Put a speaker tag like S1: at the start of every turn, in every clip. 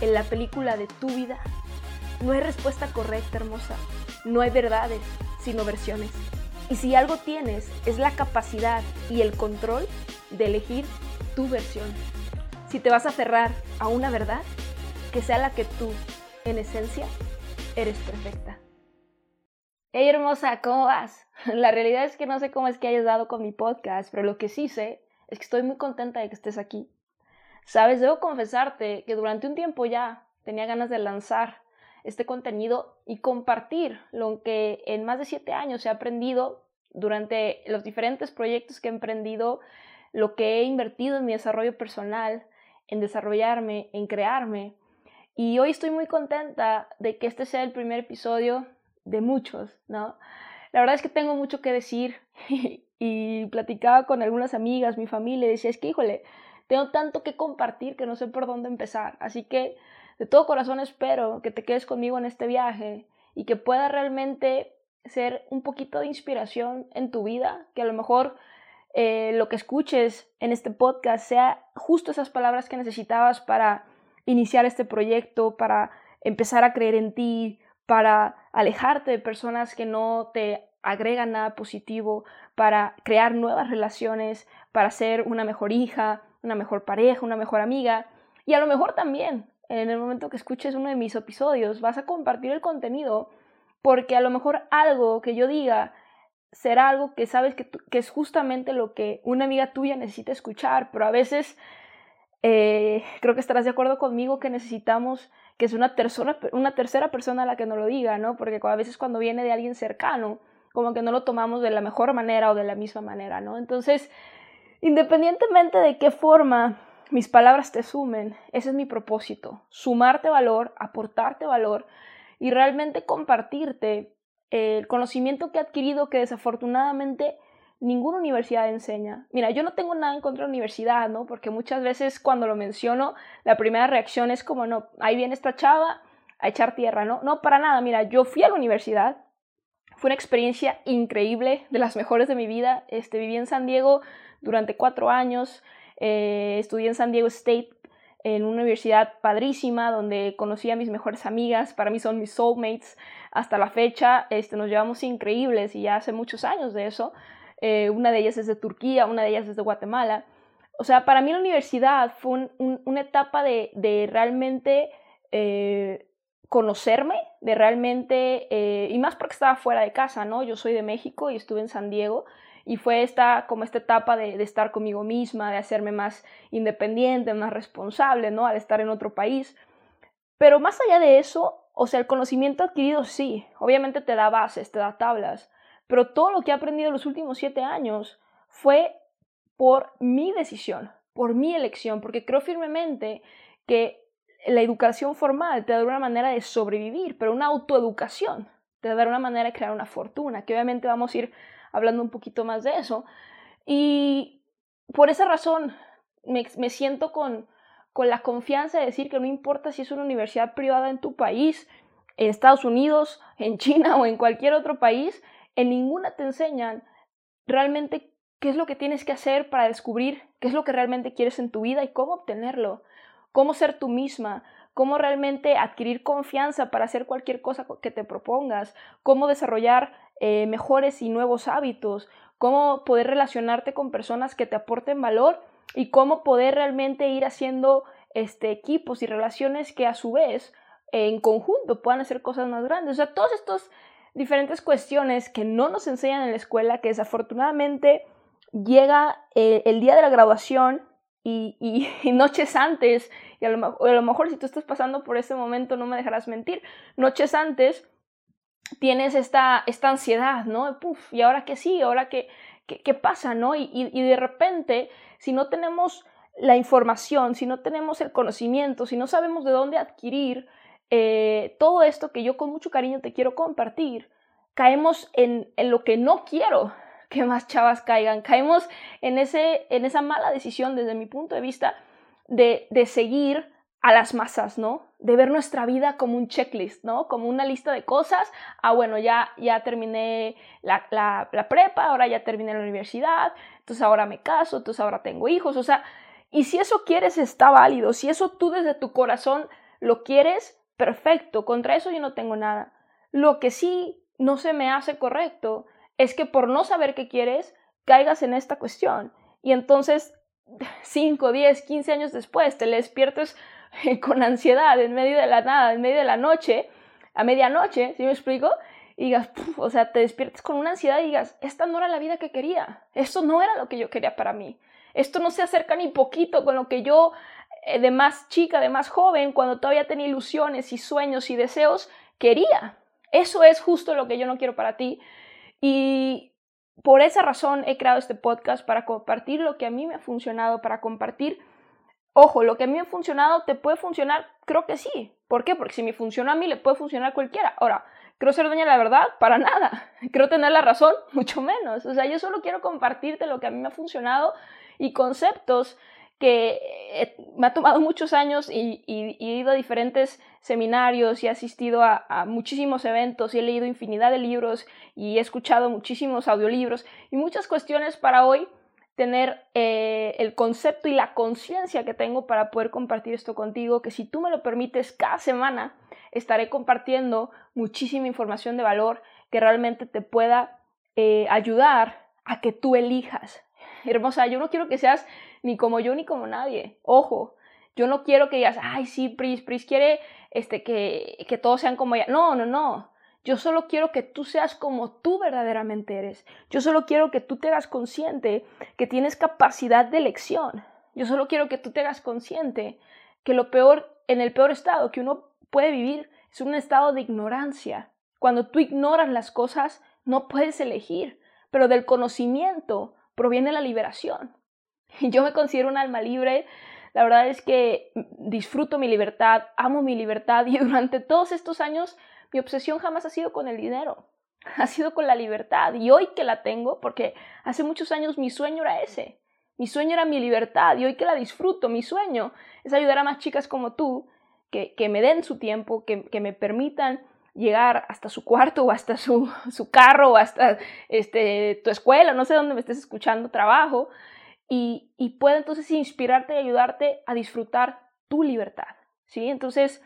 S1: en la película de tu vida. No hay respuesta correcta, hermosa. No hay verdades, sino versiones. Y si algo tienes, es la capacidad y el control de elegir tu versión. Si te vas a aferrar a una verdad, que sea la que tú, en esencia, eres perfecta. Hey hermosa, ¿cómo vas? La realidad es que no sé cómo es que hayas dado con mi podcast, pero lo que sí sé es que estoy muy contenta de que estés aquí. Sabes, debo confesarte que durante un tiempo ya tenía ganas de lanzar este contenido y compartir lo que en más de siete años he aprendido durante los diferentes proyectos que he emprendido, lo que he invertido en mi desarrollo personal, en desarrollarme, en crearme. Y hoy estoy muy contenta de que este sea el primer episodio de muchos, ¿no? La verdad es que tengo mucho que decir y platicaba con algunas amigas, mi familia, y decía, es que, híjole, tengo tanto que compartir que no sé por dónde empezar. Así que de todo corazón espero que te quedes conmigo en este viaje y que pueda realmente ser un poquito de inspiración en tu vida, que a lo mejor eh, lo que escuches en este podcast sea justo esas palabras que necesitabas para iniciar este proyecto, para empezar a creer en ti, para alejarte de personas que no te agregan nada positivo, para crear nuevas relaciones, para ser una mejor hija, una mejor pareja, una mejor amiga. Y a lo mejor también, en el momento que escuches uno de mis episodios, vas a compartir el contenido porque a lo mejor algo que yo diga será algo que sabes que, es justamente lo que una amiga tuya necesita escuchar, pero a veces eh, creo que estarás de acuerdo conmigo que necesitamos que es una tercera, una tercera persona la que nos lo diga, ¿no? Porque a veces cuando viene de alguien cercano, como que no lo tomamos de la mejor manera o de la misma manera, ¿no? Entonces, Independientemente de qué forma mis palabras te sumen, ese es mi propósito, sumarte valor, aportarte valor y realmente compartirte el conocimiento que he adquirido que desafortunadamente ninguna universidad enseña. Mira, yo no tengo nada en contra de la universidad, ¿no? Porque muchas veces cuando lo menciono, la primera reacción es como, no, ahí viene esta chava a echar tierra, ¿no? No, para nada, mira, yo fui a la universidad, fue una experiencia increíble, de las mejores de mi vida, este, viví en San Diego durante cuatro años. Eh, estudié en San Diego State, en una universidad padrísima, donde conocí a mis mejores amigas. Para mí son mis soulmates. Hasta la fecha este, nos llevamos increíbles y ya hace muchos años de eso. Eh, una de ellas es de Turquía, una de ellas es de Guatemala. O sea, para mí la universidad fue una etapa de, realmente eh, conocerme, de realmente, y más porque estaba fuera de casa, ¿no? Yo soy de México y estuve en San Diego y fue esta, como esta etapa de, estar conmigo misma, de hacerme más independiente, más responsable, ¿no? Al estar en otro país. Pero más allá de eso, o sea, el conocimiento adquirido sí, obviamente te da bases, te da tablas, pero todo lo que he aprendido en los últimos siete años fue por mi decisión, por mi elección, porque creo firmemente que la educación formal te da una manera de sobrevivir, pero una autoeducación te da una manera de crear una fortuna, que obviamente vamos a ir hablando un poquito más de eso. Y por esa razón me, siento con, con la confianza de decir que no importa si es una universidad privada en tu país, en Estados Unidos, en China o en cualquier otro país, en ninguna te enseñan realmente qué es lo que tienes que hacer para descubrir qué es lo que realmente quieres en tu vida y cómo obtenerlo, cómo ser tú misma, cómo realmente adquirir confianza para hacer cualquier cosa que te propongas, cómo desarrollar eh, mejores y nuevos hábitos, cómo poder relacionarte con personas que te aporten valor y cómo poder realmente ir haciendo este, equipos y relaciones que a su vez en conjunto puedan hacer cosas más grandes. O sea, todas estas diferentes cuestiones que no nos enseñan en la escuela, que desafortunadamente llega eh, el día de la graduación y, noches antes, y a lo, a mejor si tú estás pasando por ese momento no me dejarás mentir, noches antes tienes esta, ansiedad, ¿no? ¿y ahora qué sí? ¿Ahora qué, qué, pasa, no? Y, de repente, si no tenemos la información, si no tenemos el conocimiento, si no sabemos de dónde adquirir eh, todo esto que yo con mucho cariño te quiero compartir, caemos en lo que no quiero que más chavas caigan, caemos en, ese, en esa mala decisión desde mi punto de vista de, de seguir a las masas, ¿no? De ver nuestra vida como un checklist, ¿no? Como una lista de cosas. Ah, bueno, ya, ya terminé la, la, la, prepa, ahora ya terminé la universidad, entonces ahora me caso, entonces ahora tengo hijos, o sea, y si eso quieres está válido, si eso tú desde tu corazón lo quieres, perfecto, contra eso yo no tengo nada. Lo que sí no se me hace correcto es que por no saber qué quieres, caigas en esta cuestión. Y entonces, 5, 10, 15 años después, te despiertes con ansiedad en medio de la nada, en medio de la noche, a medianoche, ¿sí me explico? Y digas, o sea, te despiertes con una ansiedad y digas, esta no era la vida que quería, esto no era lo que yo quería para mí, esto no se acerca ni poquito con lo que yo, eh, de más chica, de más joven, cuando todavía tenía ilusiones y sueños y deseos, quería. Eso es justo lo que yo no quiero para ti. Y por esa razón he creado este podcast para compartir lo que a mí me ha funcionado, para compartir Ojo, lo que a mí me ha funcionado te puede funcionar, creo que sí. ¿Por qué? Porque si me funciona a mí, le puede funcionar a cualquiera. Ahora, ¿creo ser dueña de la verdad? Para nada. ¿Creo tener la razón? Mucho menos. O sea, yo solo quiero compartirte lo que a mí me ha funcionado y conceptos que eh, me ha tomado muchos años y, he ido a diferentes seminarios y he asistido a, muchísimos eventos y he leído infinidad de libros y he escuchado muchísimos audiolibros y muchas cuestiones para hoy tener eh, el concepto y la conciencia que tengo para poder compartir esto contigo, que si tú me lo permites, cada semana estaré compartiendo muchísima información de valor que realmente te pueda eh, ayudar a que tú elijas. Hermosa, yo no quiero que seas ni como yo ni como nadie. Ojo, yo no quiero que digas, ay, sí, Pris, Pris quiere este, que, que todos sean como ella. No, no, no. Yo solo quiero que tú seas como tú verdaderamente eres. Yo solo quiero que tú te hagas consciente que tienes capacidad de elección. Yo solo quiero que tú te hagas consciente que lo peor, en el peor estado que uno puede vivir es un estado de ignorancia. Cuando tú ignoras las cosas, no puedes elegir, pero del conocimiento proviene la liberación. Y yo me considero un alma libre. La verdad es que disfruto mi libertad, amo mi libertad y durante todos estos años mi obsesión jamás ha sido con el dinero, ha sido con la libertad. Y hoy que la tengo, porque hace muchos años mi sueño era ese, mi sueño era mi libertad y hoy que la disfruto, mi sueño es ayudar a más chicas como tú que, que me den su tiempo, que, que, me permitan llegar hasta su cuarto o hasta su, su carro o hasta este, tu escuela, no sé dónde me estés escuchando, trabajo, y, y pueda entonces inspirarte y ayudarte a disfrutar tu libertad. ¿sí? Entonces,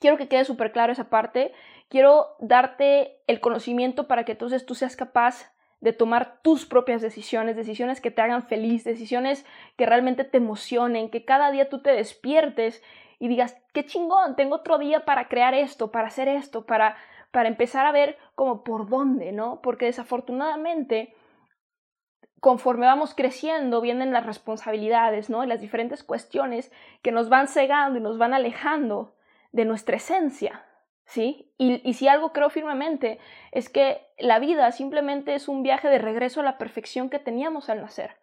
S1: quiero que quede súper claro esa parte. Quiero darte el conocimiento para que entonces tú seas capaz de tomar tus propias decisiones, decisiones que te hagan feliz, decisiones que realmente te emocionen, que cada día tú te despiertes y digas, qué chingón, tengo otro día para crear esto, para hacer esto, para, para empezar a ver como por dónde, ¿no? Porque desafortunadamente, conforme vamos creciendo, vienen las responsabilidades, ¿no? Y las diferentes cuestiones que nos van cegando y nos van alejando de nuestra esencia, ¿sí? Y, si algo creo firmemente es que la vida simplemente es un viaje de regreso a la perfección que teníamos al nacer,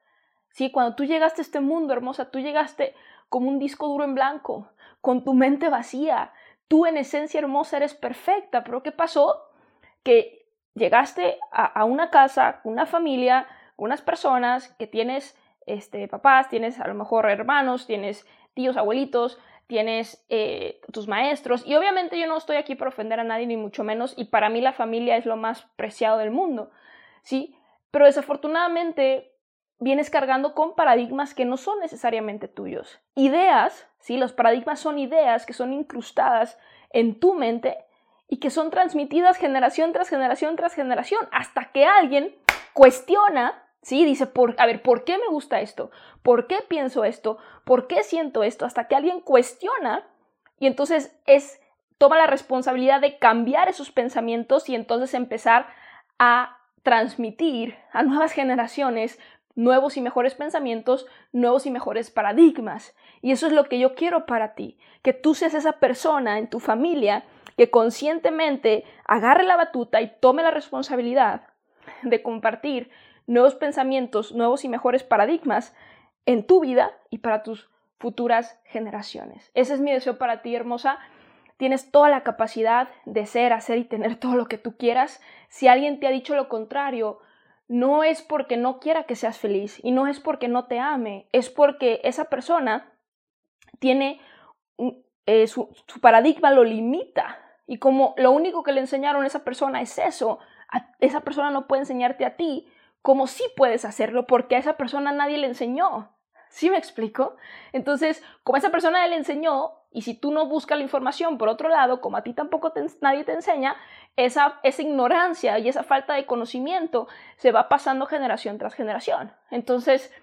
S1: ¿sí? Cuando tú llegaste a este mundo, hermosa, tú llegaste como un disco duro en blanco, con tu mente vacía, tú en esencia hermosa eres perfecta, pero ¿qué pasó? Que llegaste a, una casa, una familia, unas personas que tienes este, papás, tienes a lo mejor hermanos, tienes tíos, abuelitos, tienes eh, tus maestros y obviamente yo no estoy aquí para ofender a nadie ni mucho menos y para mí la familia es lo más preciado del mundo, ¿sí? Pero desafortunadamente vienes cargando con paradigmas que no son necesariamente tuyos. Ideas, ¿sí? Los paradigmas son ideas que son incrustadas en tu mente y que son transmitidas generación tras generación tras generación hasta que alguien cuestiona ¿sí? Dice, por, a ver, ¿por qué me gusta esto? ¿Por qué pienso esto? ¿Por qué siento esto? Hasta que alguien cuestiona y entonces es, toma la responsabilidad de cambiar esos pensamientos y entonces empezar a transmitir a nuevas generaciones nuevos y mejores pensamientos, nuevos y mejores paradigmas. Y eso es lo que yo quiero para ti, que tú seas esa persona en tu familia que conscientemente agarre la batuta y tome la responsabilidad de compartir nuevos pensamientos, nuevos y mejores paradigmas en tu vida y para tus futuras generaciones. Ese es mi deseo para ti, hermosa. tienes toda la capacidad de ser, hacer y tener todo lo que tú quieras. Si alguien te ha dicho lo contrario, no es porque no quiera que seas feliz y no es porque no te ame, es porque esa persona tiene eh, su, paradigma lo limita y como lo único que le enseñaron a esa persona es eso, esa persona no puede enseñarte a ti como sí puedes hacerlo porque a esa persona nadie le enseñó. ¿Sí me explico? Entonces, como esa persona le enseñó, y si tú no buscas la información por otro lado, como a ti tampoco nadie te enseña, esa, esa ignorancia y esa falta de conocimiento se va pasando generación tras generación. Entonces,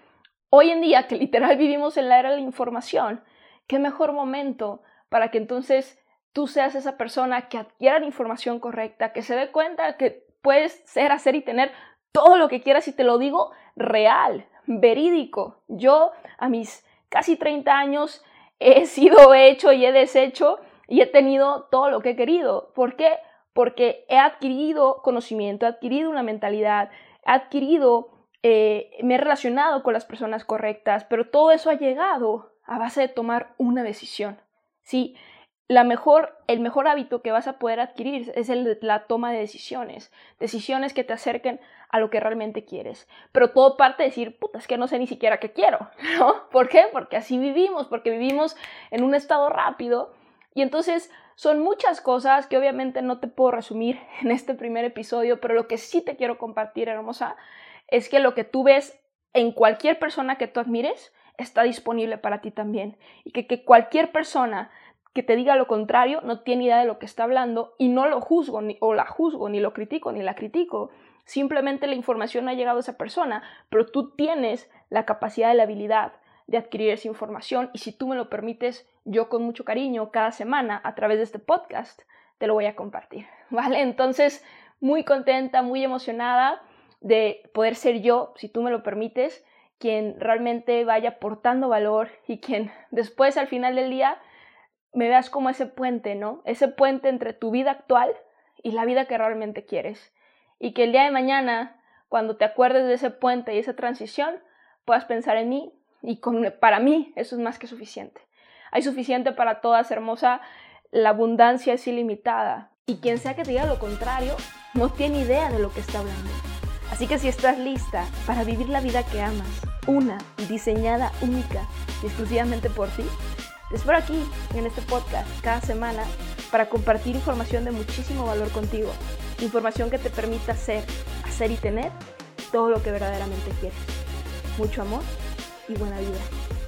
S1: hoy en día, que literal vivimos en la era de la información, qué mejor momento para que entonces tú seas esa persona que adquiera la información correcta, que se dé cuenta que puedes ser, hacer y tener todo lo que quieras y te lo digo real, verídico. Yo a mis casi 30 años he sido hecho y he deshecho y he tenido todo lo que he querido. ¿Por qué? Porque he adquirido conocimiento, he adquirido una mentalidad, he adquirido, eh, me he relacionado con las personas correctas, pero todo eso ha llegado a base de tomar una decisión. Sí, la mejor, el mejor hábito que vas a poder adquirir es el la toma de decisiones, decisiones que te acerquen a lo que realmente quieres. Pero todo parte de decir, puta, es que no sé ni siquiera qué quiero, ¿no? ¿Por qué? Porque así vivimos, porque vivimos en un estado rápido y entonces son muchas cosas que obviamente no te puedo resumir en este primer episodio, pero lo que sí te quiero compartir, hermosa, es que lo que tú ves en cualquier persona que tú admires está disponible para ti también y que, cualquier persona que te diga lo contrario no tiene idea de lo que está hablando y no lo juzgo ni, o la juzgo, ni lo critico, ni la critico. Simplemente la información ha llegado a esa persona, pero tú tienes la capacidad y la habilidad de adquirir esa información y si tú me lo permites, yo con mucho cariño cada semana a través de este podcast te lo voy a compartir, ¿vale? Entonces, muy contenta, muy emocionada de poder ser yo, si tú me lo permites, quien realmente vaya aportando valor y quien después al final del día me veas como ese puente, ¿no? Ese puente entre tu vida actual y la vida que realmente quieres. Y que el día de mañana, cuando te acuerdes de ese puente y esa transición, puedas pensar en mí y con, para mí eso es más que suficiente. Hay suficiente para todas, hermosa. La abundancia es ilimitada. Y quien sea que te diga lo contrario, no tiene idea de lo que está hablando. Así que si estás lista para vivir la vida que amas, una, diseñada única y exclusivamente por ti, te espero aquí en este podcast cada semana para compartir información de muchísimo valor contigo. Información que te permita ser, hacer y tener todo lo que verdaderamente quieres. Mucho amor y buena vida.